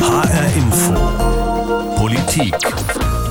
HR Info. Politik.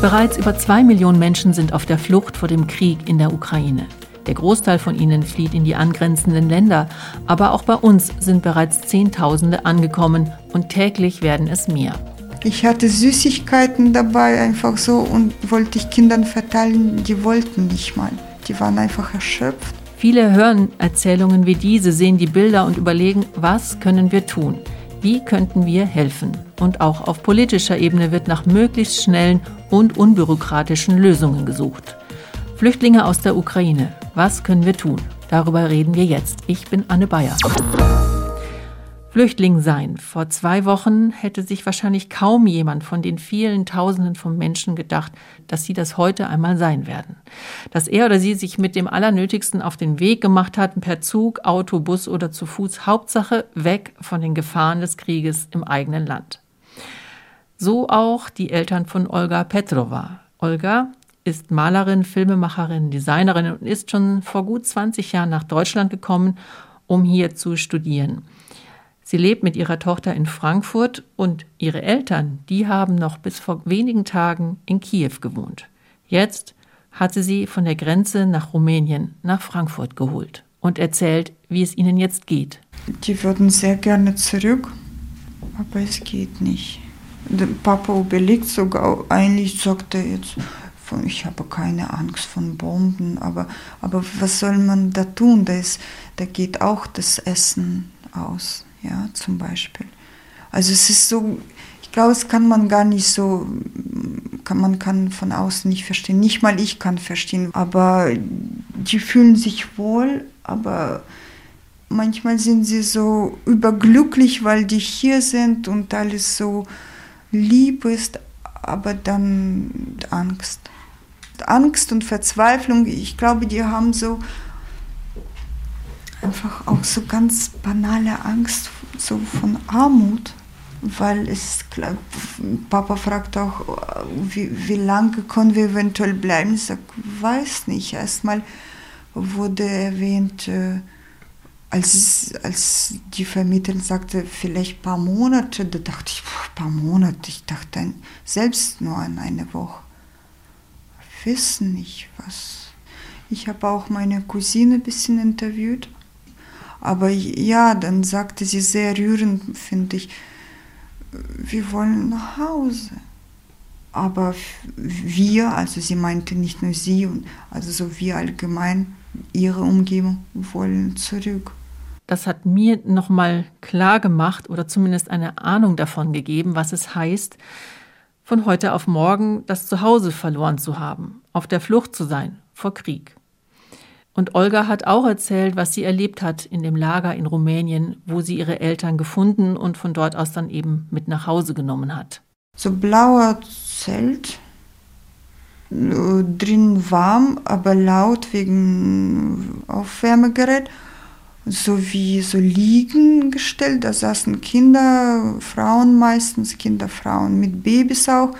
Bereits über zwei Millionen Menschen sind auf der Flucht vor dem Krieg in der Ukraine. Der Großteil von ihnen flieht in die angrenzenden Länder, aber auch bei uns sind bereits Zehntausende angekommen und täglich werden es mehr. Ich hatte Süßigkeiten dabei, einfach so, und wollte ich Kindern verteilen, die wollten nicht mal. Die waren einfach erschöpft. Viele hören Erzählungen wie diese, sehen die Bilder und überlegen, was können wir tun? Wie könnten wir helfen? Und auch auf politischer Ebene wird nach möglichst schnellen und unbürokratischen Lösungen gesucht. Flüchtlinge aus der Ukraine, was können wir tun? Darüber reden wir jetzt. Ich bin Anne Bayer. Flüchtling sein. Vor zwei Wochen hätte sich wahrscheinlich kaum jemand von den vielen Tausenden von Menschen gedacht, dass sie das heute einmal sein werden. Dass er oder sie sich mit dem Allernötigsten auf den Weg gemacht hat, per Zug, Auto, Bus oder zu Fuß, Hauptsache weg von den Gefahren des Krieges im eigenen Land. So auch die Eltern von Olga Petrova. Olga ist Malerin, Filmemacherin, Designerin und ist schon vor gut 20 Jahren nach Deutschland gekommen, um hier zu studieren. Sie lebt mit ihrer Tochter in Frankfurt und ihre Eltern, die haben noch bis vor wenigen Tagen in Kiew gewohnt. Jetzt hat sie sie von der Grenze nach Rumänien nach Frankfurt geholt und erzählt, wie es ihnen jetzt geht. Die würden sehr gerne zurück, aber es geht nicht. Der Papa überlegt sogar, eigentlich sagt er jetzt, ich habe keine Angst von Bomben, aber, aber was soll man da tun? Da, ist, da geht auch das Essen aus ja, zum Beispiel. Also es ist so, ich glaube, es kann man gar nicht so, kann, man kann von außen nicht verstehen. Nicht mal ich kann verstehen, aber die fühlen sich wohl, aber manchmal sind sie so überglücklich, weil die hier sind und alles so lieb ist, aber dann Angst. Angst und Verzweiflung, ich glaube, die haben so einfach auch so ganz banale Angst so von Armut, weil es Papa fragt auch, wie, wie lange können wir eventuell bleiben? Ich sage, weiß nicht. Erstmal wurde erwähnt, äh, als, als die Vermieterin sagte, vielleicht ein paar Monate, da dachte ich, ein paar Monate, ich dachte selbst nur an eine Woche. Wissen nicht was. Ich habe auch meine Cousine ein bisschen interviewt aber ja, dann sagte sie sehr rührend, finde ich, wir wollen nach Hause. Aber wir, also sie meinte nicht nur sie, also so wir allgemein, ihre Umgebung wollen zurück. Das hat mir nochmal klar gemacht oder zumindest eine Ahnung davon gegeben, was es heißt, von heute auf morgen das Zuhause verloren zu haben, auf der Flucht zu sein vor Krieg. Und Olga hat auch erzählt, was sie erlebt hat in dem Lager in Rumänien, wo sie ihre Eltern gefunden und von dort aus dann eben mit nach Hause genommen hat. So blauer Zelt, drin warm, aber laut wegen Aufwärmegerät, so wie so liegen gestellt. Da saßen Kinder, Frauen meistens, Kinder, Frauen mit Babys auch.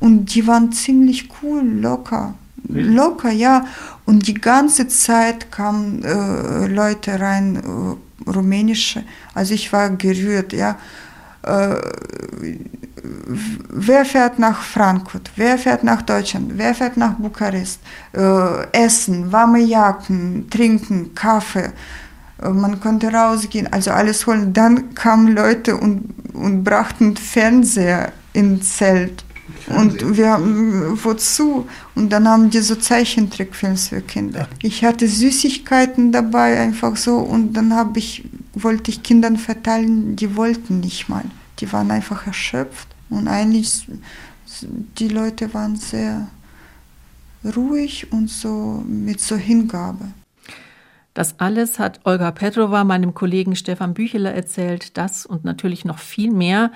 Und die waren ziemlich cool, locker. Locker, ja. Und die ganze Zeit kamen äh, Leute rein, äh, rumänische. Also ich war gerührt, ja. Äh, wer fährt nach Frankfurt? Wer fährt nach Deutschland? Wer fährt nach Bukarest? Essen, warme Jacken, trinken, Kaffee. Man konnte rausgehen, also alles holen. Dann kamen Leute und, und brachten Fernseher ins Zelt und wir haben, wozu? Und dann haben die so Zeichentrickfilms für Kinder. Ja. Ich hatte Süßigkeiten dabei, einfach so. Und dann habe ich, wollte ich Kindern verteilen, die wollten nicht mal. Die waren einfach erschöpft. Und eigentlich, die Leute waren sehr ruhig und so mit so Hingabe. Das alles hat Olga Petrova meinem Kollegen Stefan Bücheler erzählt. Das und natürlich noch viel mehr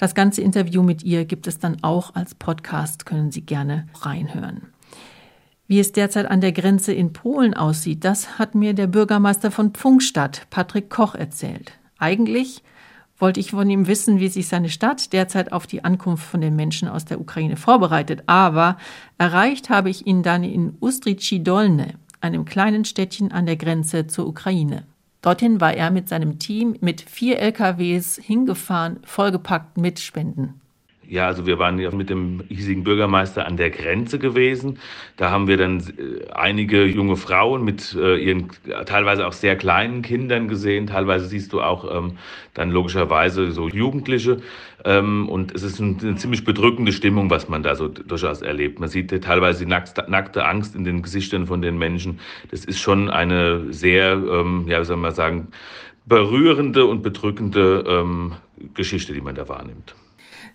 das ganze Interview mit ihr gibt es dann auch als Podcast, können Sie gerne reinhören. Wie es derzeit an der Grenze in Polen aussieht, das hat mir der Bürgermeister von Pfungstadt, Patrick Koch, erzählt. Eigentlich wollte ich von ihm wissen, wie sich seine Stadt derzeit auf die Ankunft von den Menschen aus der Ukraine vorbereitet. Aber erreicht habe ich ihn dann in Ustrici Dolne, einem kleinen Städtchen an der Grenze zur Ukraine. Dorthin war er mit seinem Team mit vier LKWs hingefahren, vollgepackt mit Spenden. Ja, also wir waren ja mit dem hiesigen Bürgermeister an der Grenze gewesen. Da haben wir dann äh, einige junge Frauen mit äh, ihren teilweise auch sehr kleinen Kindern gesehen. Teilweise siehst du auch ähm, dann logischerweise so Jugendliche. Ähm, und es ist eine ziemlich bedrückende Stimmung, was man da so durchaus erlebt. Man sieht teilweise die nackte Angst in den Gesichtern von den Menschen. Das ist schon eine sehr, ähm, ja, wie soll man sagen, berührende und bedrückende ähm, Geschichte, die man da wahrnimmt.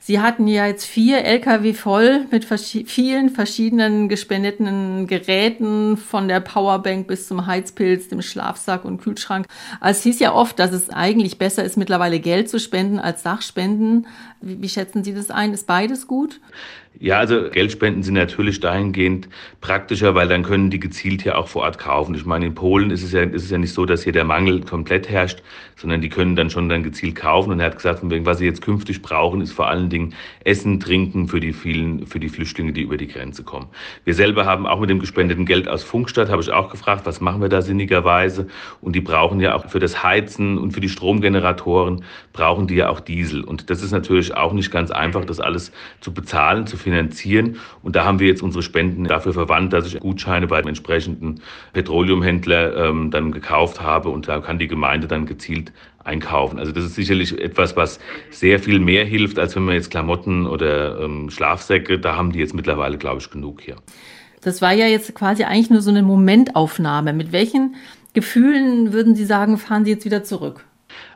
Sie hatten ja jetzt vier Lkw voll mit vers vielen verschiedenen gespendeten Geräten, von der Powerbank bis zum Heizpilz, dem Schlafsack und Kühlschrank. Also es hieß ja oft, dass es eigentlich besser ist, mittlerweile Geld zu spenden als Sachspenden. Wie, wie schätzen Sie das ein? Ist beides gut? Ja, also Geldspenden sind natürlich dahingehend praktischer, weil dann können die gezielt hier auch vor Ort kaufen. Ich meine, in Polen ist es ja, ist es ja nicht so, dass hier der Mangel komplett herrscht, sondern die können dann schon dann gezielt kaufen. Und er hat gesagt, was sie jetzt künftig brauchen, ist vor allen Dingen Essen, Trinken für die vielen, für die Flüchtlinge, die über die Grenze kommen. Wir selber haben auch mit dem gespendeten Geld aus Funkstadt, habe ich auch gefragt, was machen wir da sinnigerweise? Und die brauchen ja auch für das Heizen und für die Stromgeneratoren brauchen die ja auch Diesel. Und das ist natürlich auch nicht ganz einfach, das alles zu bezahlen, zu finanzieren. Und da haben wir jetzt unsere Spenden dafür verwandt, dass ich Gutscheine bei dem entsprechenden Petroleumhändler ähm, dann gekauft habe und da kann die Gemeinde dann gezielt einkaufen. Also das ist sicherlich etwas, was sehr viel mehr hilft, als wenn man jetzt Klamotten oder ähm, Schlafsäcke, da haben die jetzt mittlerweile, glaube ich, genug hier. Das war ja jetzt quasi eigentlich nur so eine Momentaufnahme. Mit welchen Gefühlen würden Sie sagen, fahren Sie jetzt wieder zurück?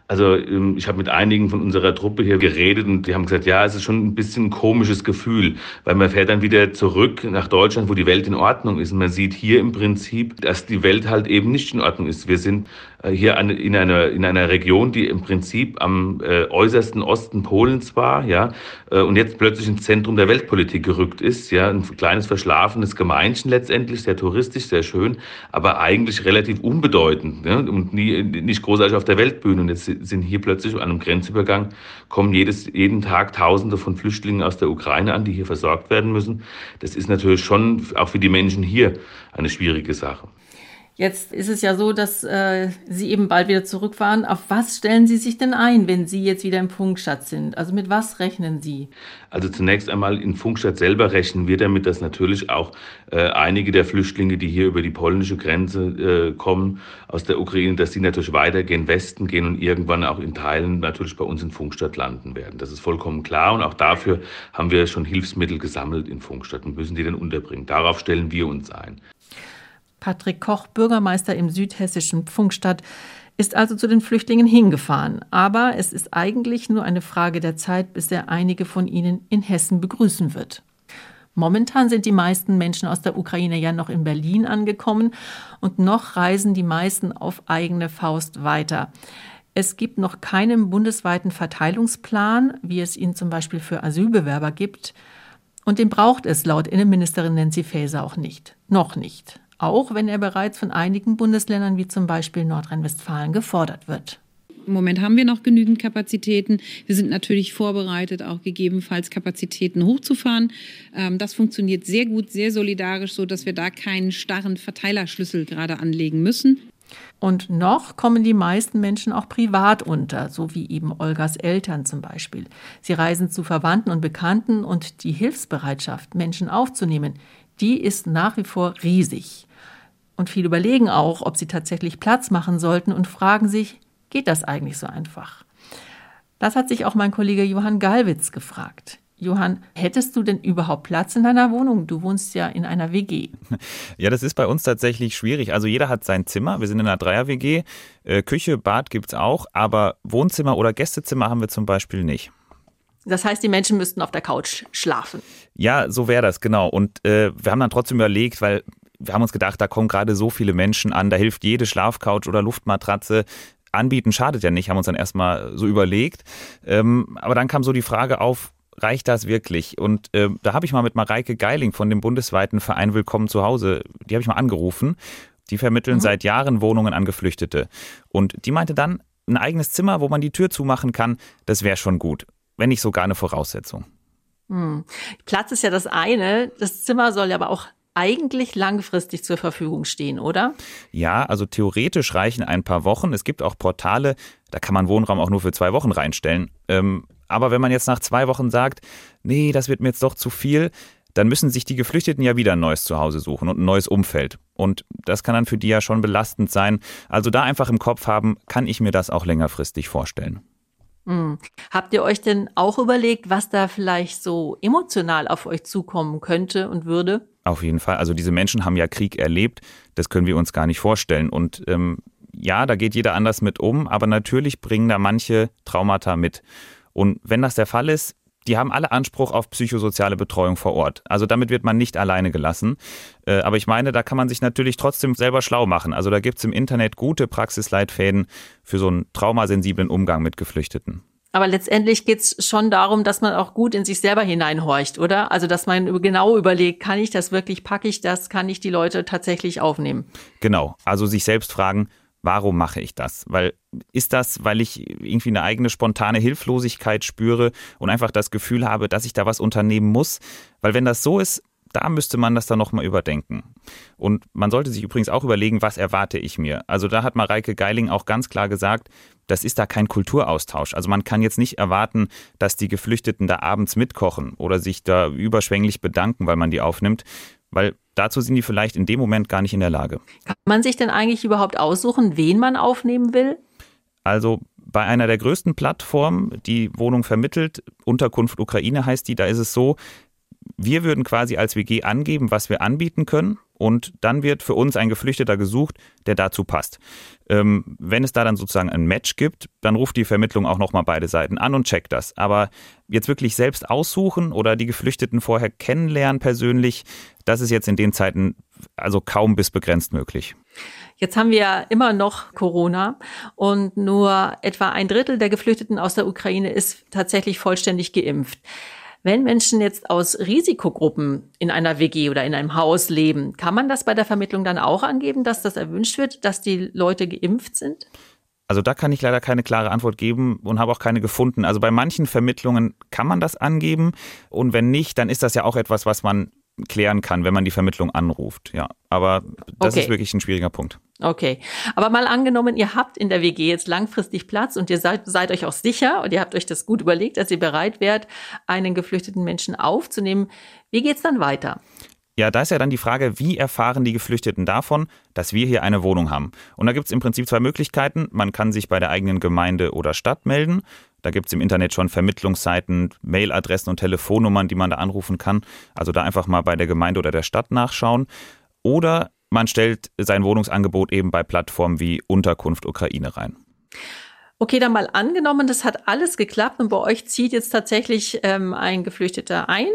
Also ähm, ich habe mit einigen von unserer Truppe hier geredet und die haben gesagt, ja, es ist schon ein bisschen ein komisches Gefühl, weil man fährt dann wieder zurück nach Deutschland, wo die Welt in Ordnung ist. Und man sieht hier im Prinzip, dass die Welt halt eben nicht in Ordnung ist. Wir sind äh, hier in einer, in einer Region, die im Prinzip am äh, äußersten Osten Polens war, ja, äh, und jetzt plötzlich ins Zentrum der Weltpolitik gerückt ist, ja, ein kleines verschlafenes Gemeinchen letztendlich, sehr touristisch, sehr schön, aber eigentlich relativ unbedeutend ja, und nie, nicht großartig auf der Weltbühne. Und jetzt sind hier plötzlich an einem Grenzübergang, kommen jedes, jeden Tag Tausende von Flüchtlingen aus der Ukraine an, die hier versorgt werden müssen. Das ist natürlich schon auch für die Menschen hier eine schwierige Sache. Jetzt ist es ja so, dass äh, Sie eben bald wieder zurückfahren. Auf was stellen Sie sich denn ein, wenn Sie jetzt wieder im Funkstadt sind? Also mit was rechnen Sie? Also zunächst einmal in Funkstadt selber rechnen wir damit, dass natürlich auch äh, einige der Flüchtlinge, die hier über die polnische Grenze äh, kommen aus der Ukraine, dass sie natürlich weitergehen, Westen gehen und irgendwann auch in Teilen natürlich bei uns in Funkstadt landen werden. Das ist vollkommen klar und auch dafür haben wir schon Hilfsmittel gesammelt in Funkstadt und müssen die dann unterbringen. Darauf stellen wir uns ein. Patrick Koch, Bürgermeister im südhessischen Pfungstadt, ist also zu den Flüchtlingen hingefahren. Aber es ist eigentlich nur eine Frage der Zeit, bis er einige von ihnen in Hessen begrüßen wird. Momentan sind die meisten Menschen aus der Ukraine ja noch in Berlin angekommen und noch reisen die meisten auf eigene Faust weiter. Es gibt noch keinen bundesweiten Verteilungsplan, wie es ihn zum Beispiel für Asylbewerber gibt. Und den braucht es laut Innenministerin Nancy Faeser auch nicht. Noch nicht auch wenn er bereits von einigen Bundesländern wie zum Beispiel Nordrhein-Westfalen gefordert wird. Im Moment haben wir noch genügend Kapazitäten. Wir sind natürlich vorbereitet, auch gegebenenfalls Kapazitäten hochzufahren. Ähm, das funktioniert sehr gut, sehr solidarisch, so dass wir da keinen starren Verteilerschlüssel gerade anlegen müssen. Und noch kommen die meisten Menschen auch privat unter, so wie eben Olgas Eltern zum Beispiel. Sie reisen zu Verwandten und Bekannten und die Hilfsbereitschaft, Menschen aufzunehmen, die ist nach wie vor riesig. Und viele überlegen auch, ob sie tatsächlich Platz machen sollten und fragen sich, geht das eigentlich so einfach? Das hat sich auch mein Kollege Johann Galwitz gefragt. Johann, hättest du denn überhaupt Platz in deiner Wohnung? Du wohnst ja in einer WG. Ja, das ist bei uns tatsächlich schwierig. Also jeder hat sein Zimmer. Wir sind in einer Dreier-WG. Äh, Küche, Bad gibt es auch, aber Wohnzimmer oder Gästezimmer haben wir zum Beispiel nicht. Das heißt, die Menschen müssten auf der Couch schlafen. Ja, so wäre das, genau. Und äh, wir haben dann trotzdem überlegt, weil wir haben uns gedacht, da kommen gerade so viele Menschen an, da hilft jede Schlafcouch oder Luftmatratze. Anbieten schadet ja nicht, haben uns dann erstmal so überlegt. Ähm, aber dann kam so die Frage auf, reicht das wirklich? Und äh, da habe ich mal mit Mareike Geiling von dem bundesweiten Verein Willkommen zu Hause, die habe ich mal angerufen. Die vermitteln mhm. seit Jahren Wohnungen an Geflüchtete. Und die meinte dann, ein eigenes Zimmer, wo man die Tür zumachen kann, das wäre schon gut, wenn nicht sogar eine Voraussetzung. Hm. Platz ist ja das eine, das Zimmer soll ja aber auch eigentlich langfristig zur Verfügung stehen, oder? Ja, also theoretisch reichen ein paar Wochen. Es gibt auch Portale, da kann man Wohnraum auch nur für zwei Wochen reinstellen. Ähm, aber wenn man jetzt nach zwei Wochen sagt, nee, das wird mir jetzt doch zu viel, dann müssen sich die Geflüchteten ja wieder ein neues Zuhause suchen und ein neues Umfeld. Und das kann dann für die ja schon belastend sein. Also da einfach im Kopf haben, kann ich mir das auch längerfristig vorstellen. Hm. Habt ihr euch denn auch überlegt, was da vielleicht so emotional auf euch zukommen könnte und würde? Auf jeden Fall. Also diese Menschen haben ja Krieg erlebt. Das können wir uns gar nicht vorstellen. Und ähm, ja, da geht jeder anders mit um, aber natürlich bringen da manche Traumata mit. Und wenn das der Fall ist, die haben alle Anspruch auf psychosoziale Betreuung vor Ort. Also damit wird man nicht alleine gelassen. Äh, aber ich meine, da kann man sich natürlich trotzdem selber schlau machen. Also da gibt es im Internet gute Praxisleitfäden für so einen traumasensiblen Umgang mit Geflüchteten. Aber letztendlich geht es schon darum, dass man auch gut in sich selber hineinhorcht, oder? Also dass man genau überlegt, kann ich das wirklich, packe ich das, kann ich die Leute tatsächlich aufnehmen? Genau, also sich selbst fragen, warum mache ich das? Weil ist das, weil ich irgendwie eine eigene spontane Hilflosigkeit spüre und einfach das Gefühl habe, dass ich da was unternehmen muss? Weil wenn das so ist, da müsste man das dann nochmal überdenken. Und man sollte sich übrigens auch überlegen, was erwarte ich mir? Also da hat Mareike Geiling auch ganz klar gesagt, das ist da kein Kulturaustausch. Also man kann jetzt nicht erwarten, dass die Geflüchteten da abends mitkochen oder sich da überschwänglich bedanken, weil man die aufnimmt, weil dazu sind die vielleicht in dem Moment gar nicht in der Lage. Kann man sich denn eigentlich überhaupt aussuchen, wen man aufnehmen will? Also bei einer der größten Plattformen, die Wohnung vermittelt, Unterkunft Ukraine heißt die, da ist es so, wir würden quasi als WG angeben, was wir anbieten können und dann wird für uns ein Geflüchteter gesucht, der dazu passt. Ähm, wenn es da dann sozusagen ein Match gibt, dann ruft die Vermittlung auch nochmal beide Seiten an und checkt das. Aber jetzt wirklich selbst aussuchen oder die Geflüchteten vorher kennenlernen persönlich, das ist jetzt in den Zeiten also kaum bis begrenzt möglich. Jetzt haben wir ja immer noch Corona und nur etwa ein Drittel der Geflüchteten aus der Ukraine ist tatsächlich vollständig geimpft. Wenn Menschen jetzt aus Risikogruppen in einer WG oder in einem Haus leben, kann man das bei der Vermittlung dann auch angeben, dass das erwünscht wird, dass die Leute geimpft sind? Also da kann ich leider keine klare Antwort geben und habe auch keine gefunden. Also bei manchen Vermittlungen kann man das angeben und wenn nicht, dann ist das ja auch etwas, was man klären kann, wenn man die Vermittlung anruft. Ja, aber das okay. ist wirklich ein schwieriger Punkt. Okay, aber mal angenommen, ihr habt in der WG jetzt langfristig Platz und ihr seid, seid euch auch sicher und ihr habt euch das gut überlegt, dass ihr bereit wärt, einen geflüchteten Menschen aufzunehmen. Wie geht's dann weiter? Ja, da ist ja dann die Frage, wie erfahren die Geflüchteten davon, dass wir hier eine Wohnung haben? Und da gibt es im Prinzip zwei Möglichkeiten. Man kann sich bei der eigenen Gemeinde oder Stadt melden. Da gibt es im Internet schon Vermittlungsseiten, Mailadressen und Telefonnummern, die man da anrufen kann. Also da einfach mal bei der Gemeinde oder der Stadt nachschauen. Oder man stellt sein Wohnungsangebot eben bei Plattformen wie Unterkunft Ukraine rein. Okay, dann mal angenommen, das hat alles geklappt und bei euch zieht jetzt tatsächlich ähm, ein Geflüchteter ein.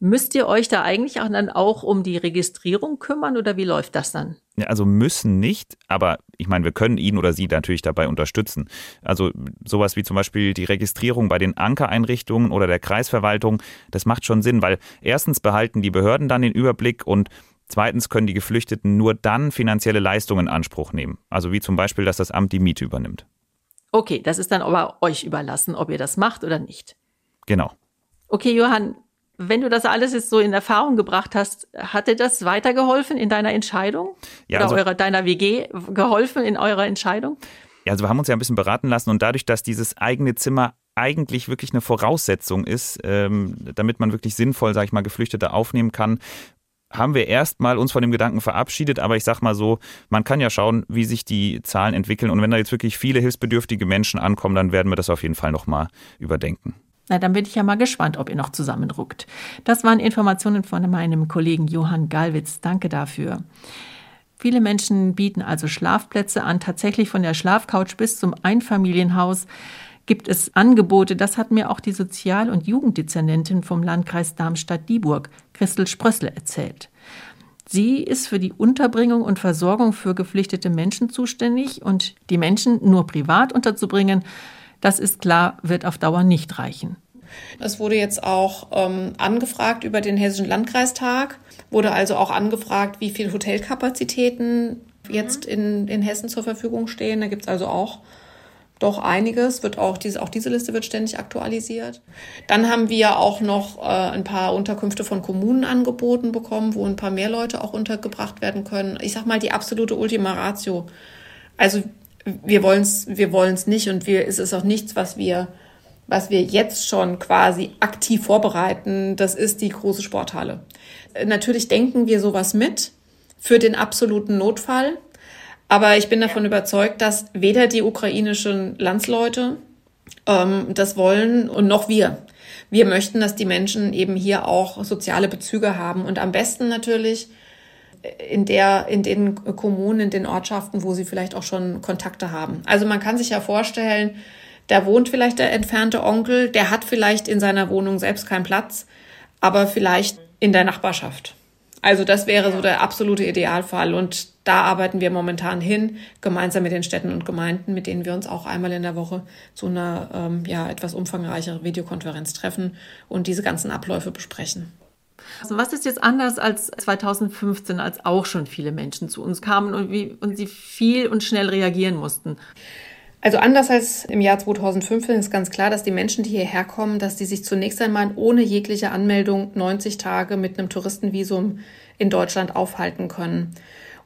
Müsst ihr euch da eigentlich auch dann auch um die Registrierung kümmern oder wie läuft das dann? Ja, also müssen nicht, aber ich meine, wir können ihn oder sie natürlich dabei unterstützen. Also sowas wie zum Beispiel die Registrierung bei den Ankereinrichtungen oder der Kreisverwaltung, das macht schon Sinn, weil erstens behalten die Behörden dann den Überblick und Zweitens können die Geflüchteten nur dann finanzielle Leistungen in Anspruch nehmen. Also wie zum Beispiel, dass das Amt die Miete übernimmt. Okay, das ist dann aber euch überlassen, ob ihr das macht oder nicht. Genau. Okay, Johann, wenn du das alles jetzt so in Erfahrung gebracht hast, hat dir das weitergeholfen in deiner Entscheidung? Ja, oder also, eurer, deiner WG geholfen in eurer Entscheidung? Ja, also wir haben uns ja ein bisschen beraten lassen und dadurch, dass dieses eigene Zimmer eigentlich wirklich eine Voraussetzung ist, ähm, damit man wirklich sinnvoll, sage ich mal, Geflüchtete aufnehmen kann, haben wir erstmal uns von dem Gedanken verabschiedet, aber ich sag mal so, man kann ja schauen, wie sich die Zahlen entwickeln und wenn da jetzt wirklich viele hilfsbedürftige Menschen ankommen, dann werden wir das auf jeden Fall nochmal überdenken. Na, dann bin ich ja mal gespannt, ob ihr noch zusammenruckt. Das waren Informationen von meinem Kollegen Johann Gallwitz. Danke dafür. Viele Menschen bieten also Schlafplätze an, tatsächlich von der Schlafcouch bis zum Einfamilienhaus gibt es Angebote. Das hat mir auch die Sozial- und Jugenddezernentin vom Landkreis Darmstadt-Dieburg, Christel Sprössle, erzählt. Sie ist für die Unterbringung und Versorgung für geflüchtete Menschen zuständig und die Menschen nur privat unterzubringen, das ist klar, wird auf Dauer nicht reichen. Das wurde jetzt auch ähm, angefragt über den Hessischen Landkreistag, wurde also auch angefragt, wie viele Hotelkapazitäten jetzt in, in Hessen zur Verfügung stehen. Da gibt es also auch doch einiges, wird auch diese, auch diese Liste wird ständig aktualisiert. Dann haben wir auch noch äh, ein paar Unterkünfte von Kommunen angeboten bekommen, wo ein paar mehr Leute auch untergebracht werden können. Ich sag mal die absolute Ultima Ratio. Also wir wollen es wir wollen's nicht und wir, es ist auch nichts, was wir, was wir jetzt schon quasi aktiv vorbereiten. Das ist die große Sporthalle. Natürlich denken wir sowas mit für den absoluten Notfall. Aber ich bin davon überzeugt, dass weder die ukrainischen Landsleute ähm, das wollen und noch wir. Wir möchten, dass die Menschen eben hier auch soziale Bezüge haben und am besten natürlich in der, in den Kommunen, in den Ortschaften, wo sie vielleicht auch schon Kontakte haben. Also man kann sich ja vorstellen, da wohnt vielleicht der entfernte Onkel, der hat vielleicht in seiner Wohnung selbst keinen Platz, aber vielleicht in der Nachbarschaft. Also das wäre so der absolute Idealfall und da arbeiten wir momentan hin, gemeinsam mit den Städten und Gemeinden, mit denen wir uns auch einmal in der Woche zu einer ähm, ja, etwas umfangreicheren Videokonferenz treffen und diese ganzen Abläufe besprechen. Also was ist jetzt anders als 2015, als auch schon viele Menschen zu uns kamen und, wie, und sie viel und schnell reagieren mussten? Also anders als im Jahr 2015 ist ganz klar, dass die Menschen, die hierher kommen, dass die sich zunächst einmal ohne jegliche Anmeldung 90 Tage mit einem Touristenvisum in Deutschland aufhalten können.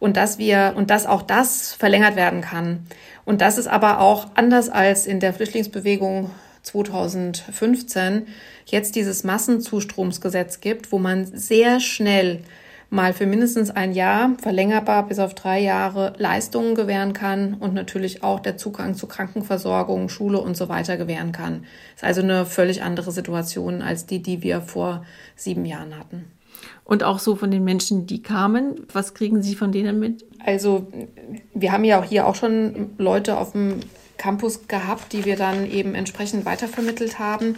Und dass wir, und dass auch das verlängert werden kann. Und das ist aber auch anders als in der Flüchtlingsbewegung 2015 jetzt dieses Massenzustromsgesetz gibt, wo man sehr schnell mal für mindestens ein Jahr, verlängerbar bis auf drei Jahre, Leistungen gewähren kann und natürlich auch der Zugang zu Krankenversorgung, Schule und so weiter gewähren kann. Das ist also eine völlig andere Situation als die, die wir vor sieben Jahren hatten. Und auch so von den Menschen, die kamen, was kriegen Sie von denen mit? Also wir haben ja auch hier auch schon Leute auf dem Campus gehabt, die wir dann eben entsprechend weitervermittelt haben.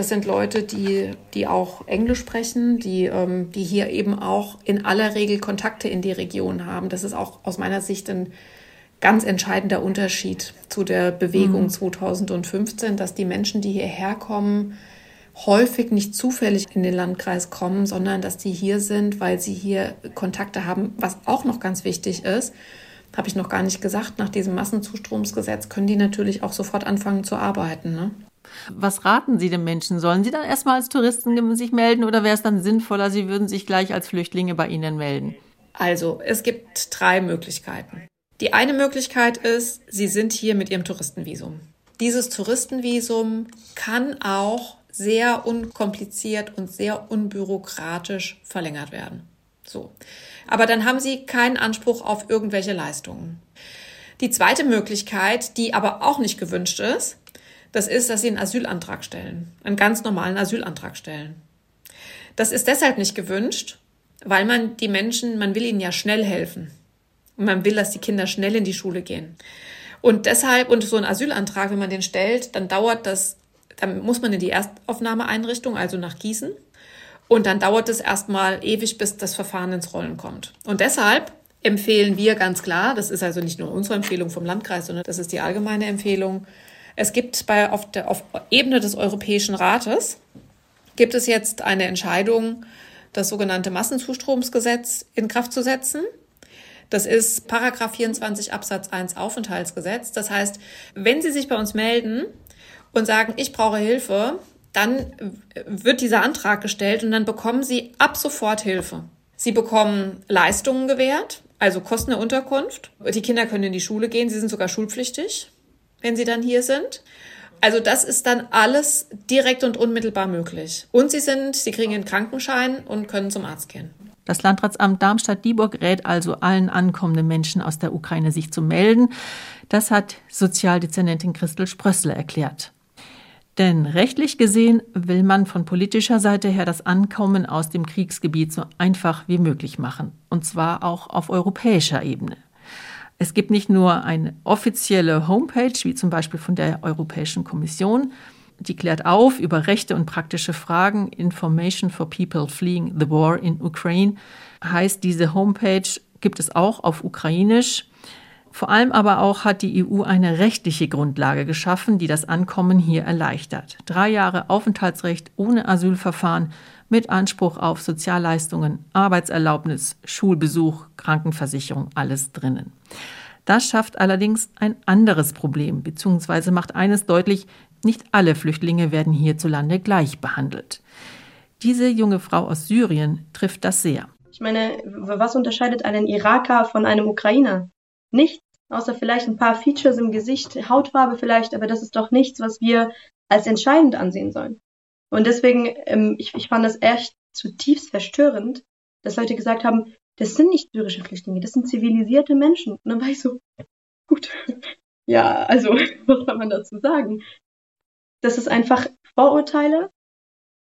Das sind Leute, die, die auch Englisch sprechen, die, ähm, die hier eben auch in aller Regel Kontakte in die Region haben. Das ist auch aus meiner Sicht ein ganz entscheidender Unterschied zu der Bewegung mhm. 2015, dass die Menschen, die hierher kommen, häufig nicht zufällig in den Landkreis kommen, sondern dass die hier sind, weil sie hier Kontakte haben. Was auch noch ganz wichtig ist, habe ich noch gar nicht gesagt, nach diesem Massenzustromsgesetz können die natürlich auch sofort anfangen zu arbeiten. Ne? Was raten Sie den Menschen? Sollen sie dann erstmal als Touristen sich melden oder wäre es dann sinnvoller, sie würden sich gleich als Flüchtlinge bei Ihnen melden? Also, es gibt drei Möglichkeiten. Die eine Möglichkeit ist, Sie sind hier mit Ihrem Touristenvisum. Dieses Touristenvisum kann auch sehr unkompliziert und sehr unbürokratisch verlängert werden. So. Aber dann haben Sie keinen Anspruch auf irgendwelche Leistungen. Die zweite Möglichkeit, die aber auch nicht gewünscht ist, das ist, dass sie einen Asylantrag stellen, einen ganz normalen Asylantrag stellen. Das ist deshalb nicht gewünscht, weil man die Menschen, man will ihnen ja schnell helfen. Und man will, dass die Kinder schnell in die Schule gehen. Und deshalb, und so ein Asylantrag, wenn man den stellt, dann dauert das, dann muss man in die Erstaufnahmeeinrichtung, also nach Gießen. Und dann dauert es erstmal ewig, bis das Verfahren ins Rollen kommt. Und deshalb empfehlen wir ganz klar, das ist also nicht nur unsere Empfehlung vom Landkreis, sondern das ist die allgemeine Empfehlung, es gibt bei, auf, der, auf Ebene des Europäischen Rates gibt es jetzt eine Entscheidung, das sogenannte Massenzustromsgesetz in Kraft zu setzen. Das ist Paragraph 24 Absatz 1 Aufenthaltsgesetz. Das heißt, wenn Sie sich bei uns melden und sagen, ich brauche Hilfe, dann wird dieser Antrag gestellt und dann bekommen Sie ab sofort Hilfe. Sie bekommen Leistungen gewährt, also Kosten der Unterkunft. Die Kinder können in die Schule gehen, sie sind sogar schulpflichtig wenn sie dann hier sind. Also das ist dann alles direkt und unmittelbar möglich. Und sie sind, sie kriegen einen Krankenschein und können zum Arzt gehen. Das Landratsamt Darmstadt-Dieburg rät also allen ankommenden Menschen aus der Ukraine, sich zu melden. Das hat Sozialdezernentin Christel Sprössle erklärt. Denn rechtlich gesehen will man von politischer Seite her das Ankommen aus dem Kriegsgebiet so einfach wie möglich machen. Und zwar auch auf europäischer Ebene. Es gibt nicht nur eine offizielle Homepage, wie zum Beispiel von der Europäischen Kommission, die klärt auf über Rechte und praktische Fragen. Information for People Fleeing the War in Ukraine heißt diese Homepage, gibt es auch auf Ukrainisch. Vor allem aber auch hat die EU eine rechtliche Grundlage geschaffen, die das Ankommen hier erleichtert. Drei Jahre Aufenthaltsrecht ohne Asylverfahren mit Anspruch auf Sozialleistungen, Arbeitserlaubnis, Schulbesuch, Krankenversicherung, alles drinnen. Das schafft allerdings ein anderes Problem, beziehungsweise macht eines deutlich, nicht alle Flüchtlinge werden hierzulande gleich behandelt. Diese junge Frau aus Syrien trifft das sehr. Ich meine, was unterscheidet einen Iraker von einem Ukrainer? Nichts, außer vielleicht ein paar Features im Gesicht, Hautfarbe vielleicht, aber das ist doch nichts, was wir als entscheidend ansehen sollen. Und deswegen, ähm, ich, ich fand das echt zutiefst verstörend, dass Leute gesagt haben, das sind nicht syrische Flüchtlinge, das sind zivilisierte Menschen. Und dann war ich so, gut, ja, also, was soll man dazu sagen? Das ist einfach Vorurteile,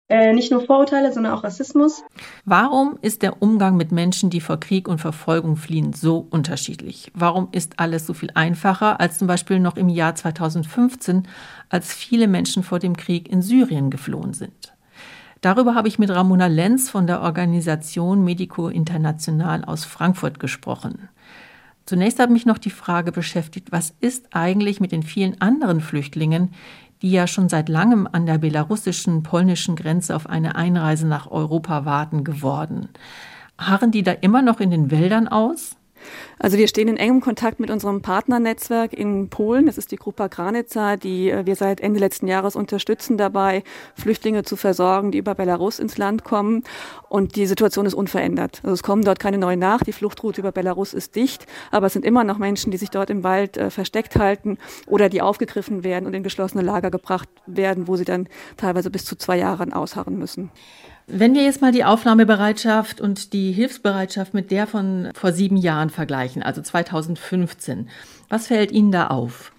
äh, nicht nur Vorurteile, sondern auch Rassismus. Warum ist der Umgang mit Menschen, die vor Krieg und Verfolgung fliehen, so unterschiedlich? Warum ist alles so viel einfacher als zum Beispiel noch im Jahr 2015, als viele Menschen vor dem Krieg in Syrien geflohen sind? Darüber habe ich mit Ramona Lenz von der Organisation Medico International aus Frankfurt gesprochen. Zunächst hat mich noch die Frage beschäftigt, was ist eigentlich mit den vielen anderen Flüchtlingen, die ja schon seit langem an der belarussischen, polnischen Grenze auf eine Einreise nach Europa warten, geworden. Harren die da immer noch in den Wäldern aus? Also wir stehen in engem Kontakt mit unserem Partnernetzwerk in Polen. Das ist die Grupa Granica, die äh, wir seit Ende letzten Jahres unterstützen dabei, Flüchtlinge zu versorgen, die über Belarus ins Land kommen. Und die Situation ist unverändert. Also es kommen dort keine neuen nach. Die Fluchtroute über Belarus ist dicht. Aber es sind immer noch Menschen, die sich dort im Wald äh, versteckt halten oder die aufgegriffen werden und in geschlossene Lager gebracht werden, wo sie dann teilweise bis zu zwei Jahren ausharren müssen. Wenn wir jetzt mal die Aufnahmebereitschaft und die Hilfsbereitschaft mit der von vor sieben Jahren vergleichen, also 2015, was fällt Ihnen da auf?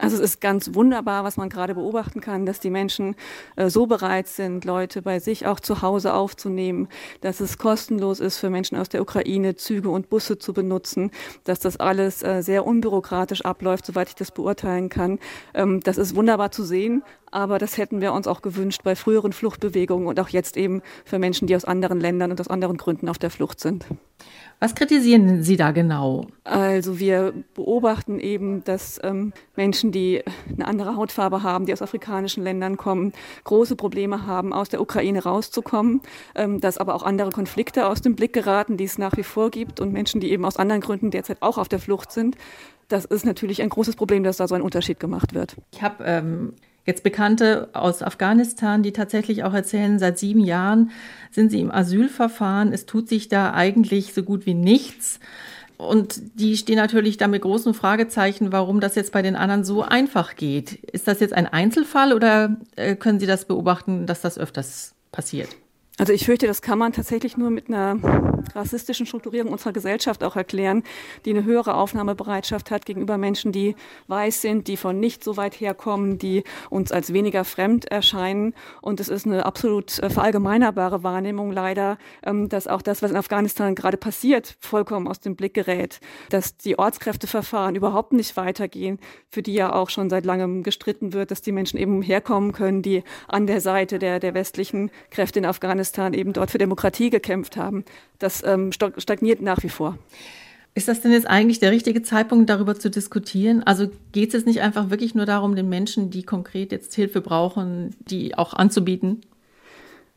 Also es ist ganz wunderbar, was man gerade beobachten kann, dass die Menschen äh, so bereit sind, Leute bei sich auch zu Hause aufzunehmen, dass es kostenlos ist für Menschen aus der Ukraine, Züge und Busse zu benutzen, dass das alles äh, sehr unbürokratisch abläuft, soweit ich das beurteilen kann. Ähm, das ist wunderbar zu sehen, aber das hätten wir uns auch gewünscht bei früheren Fluchtbewegungen und auch jetzt eben für Menschen, die aus anderen Ländern und aus anderen Gründen auf der Flucht sind. Was kritisieren Sie da genau? Also wir beobachten eben, dass ähm, Menschen, die eine andere Hautfarbe haben, die aus afrikanischen Ländern kommen, große Probleme haben, aus der Ukraine rauszukommen, ähm, dass aber auch andere Konflikte aus dem Blick geraten, die es nach wie vor gibt und Menschen, die eben aus anderen Gründen derzeit auch auf der Flucht sind. Das ist natürlich ein großes Problem, dass da so ein Unterschied gemacht wird. Ich habe ähm Jetzt Bekannte aus Afghanistan, die tatsächlich auch erzählen, seit sieben Jahren sind sie im Asylverfahren. Es tut sich da eigentlich so gut wie nichts. Und die stehen natürlich da mit großen Fragezeichen, warum das jetzt bei den anderen so einfach geht. Ist das jetzt ein Einzelfall oder äh, können Sie das beobachten, dass das öfters passiert? Also ich fürchte, das kann man tatsächlich nur mit einer rassistischen Strukturierung unserer Gesellschaft auch erklären, die eine höhere Aufnahmebereitschaft hat gegenüber Menschen, die weiß sind, die von nicht so weit herkommen, die uns als weniger fremd erscheinen. Und es ist eine absolut äh, verallgemeinerbare Wahrnehmung leider, ähm, dass auch das, was in Afghanistan gerade passiert, vollkommen aus dem Blick gerät. Dass die Ortskräfteverfahren überhaupt nicht weitergehen, für die ja auch schon seit langem gestritten wird, dass die Menschen eben herkommen können, die an der Seite der, der westlichen Kräfte in Afghanistan Afghanistan eben dort für Demokratie gekämpft haben. Das ähm, stagniert nach wie vor. Ist das denn jetzt eigentlich der richtige Zeitpunkt, darüber zu diskutieren? Also geht es jetzt nicht einfach wirklich nur darum, den Menschen, die konkret jetzt Hilfe brauchen, die auch anzubieten?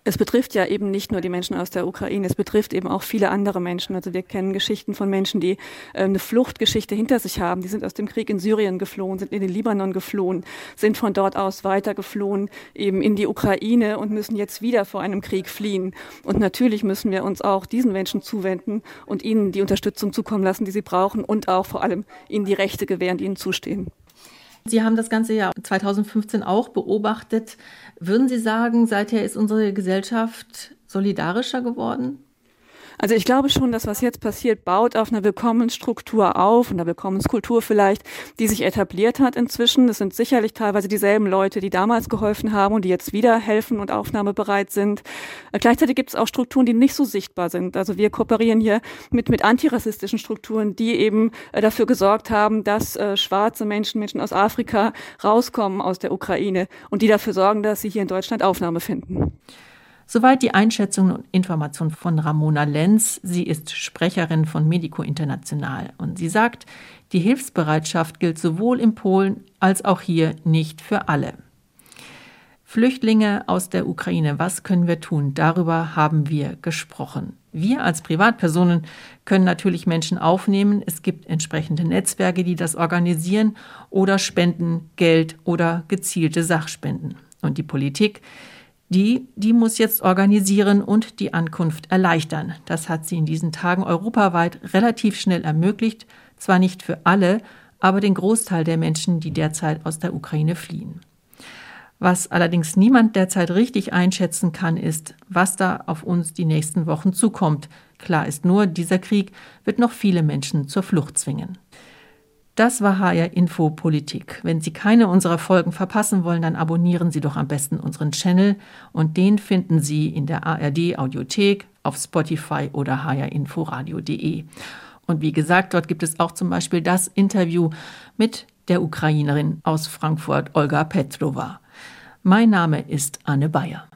Es betrifft ja eben nicht nur die Menschen aus der Ukraine, es betrifft eben auch viele andere Menschen. Also wir kennen Geschichten von Menschen, die äh, eine Fluchtgeschichte hinter sich haben. Die sind aus dem Krieg in Syrien geflohen, sind in den Libanon geflohen, sind von dort aus weiter geflohen, eben in die Ukraine und müssen jetzt wieder vor einem Krieg fliehen. Und natürlich müssen wir uns auch diesen Menschen zuwenden und ihnen die Unterstützung zukommen lassen, die sie brauchen und auch vor allem ihnen die Rechte gewähren, die ihnen zustehen. Sie haben das ganze Jahr 2015 auch beobachtet. Würden Sie sagen, seither ist unsere Gesellschaft solidarischer geworden? Also ich glaube schon, dass was jetzt passiert, baut auf einer Willkommensstruktur auf, einer Willkommenskultur vielleicht, die sich etabliert hat inzwischen. Es sind sicherlich teilweise dieselben Leute, die damals geholfen haben und die jetzt wieder helfen und aufnahmebereit sind. Äh, gleichzeitig gibt es auch Strukturen, die nicht so sichtbar sind. Also wir kooperieren hier mit, mit antirassistischen Strukturen, die eben äh, dafür gesorgt haben, dass äh, schwarze Menschen, Menschen aus Afrika rauskommen aus der Ukraine und die dafür sorgen, dass sie hier in Deutschland Aufnahme finden. Soweit die Einschätzung und Information von Ramona Lenz. Sie ist Sprecherin von Medico International und sie sagt, die Hilfsbereitschaft gilt sowohl in Polen als auch hier nicht für alle. Flüchtlinge aus der Ukraine, was können wir tun? Darüber haben wir gesprochen. Wir als Privatpersonen können natürlich Menschen aufnehmen. Es gibt entsprechende Netzwerke, die das organisieren oder spenden Geld oder gezielte Sachspenden. Und die Politik, die, die muss jetzt organisieren und die Ankunft erleichtern. Das hat sie in diesen Tagen europaweit relativ schnell ermöglicht. Zwar nicht für alle, aber den Großteil der Menschen, die derzeit aus der Ukraine fliehen. Was allerdings niemand derzeit richtig einschätzen kann, ist, was da auf uns die nächsten Wochen zukommt. Klar ist nur, dieser Krieg wird noch viele Menschen zur Flucht zwingen. Das war HR Info Politik. Wenn Sie keine unserer Folgen verpassen wollen, dann abonnieren Sie doch am besten unseren Channel und den finden Sie in der ARD Audiothek, auf Spotify oder hrinforadio.de. Und wie gesagt, dort gibt es auch zum Beispiel das Interview mit der Ukrainerin aus Frankfurt, Olga Petrova. Mein Name ist Anne Bayer.